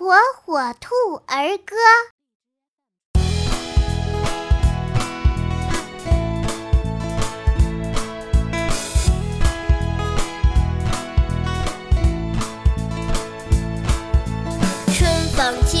火火兔儿歌。春风起